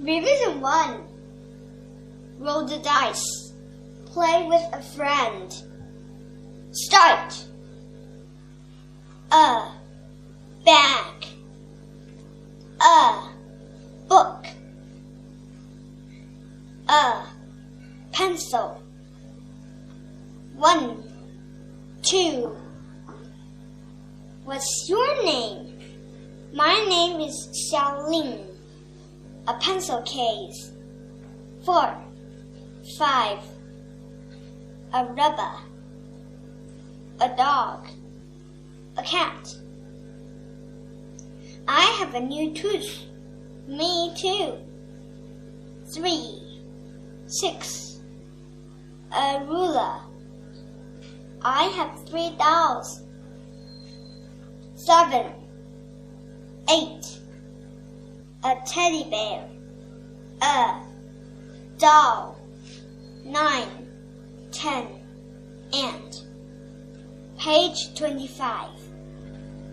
Revision 1 Roll the dice. Play with a friend. Start. A bag. A book. A pencil. One, two. What's your name? My name is Xiaoling. A pencil case. Four, five. A rubber. A dog. A cat. I have a new tooth. Me too. Three, six. A ruler. I have three dolls. Seven, eight. A teddy bear. A doll. Nine, ten, and page twenty-five.